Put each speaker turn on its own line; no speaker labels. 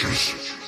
知识。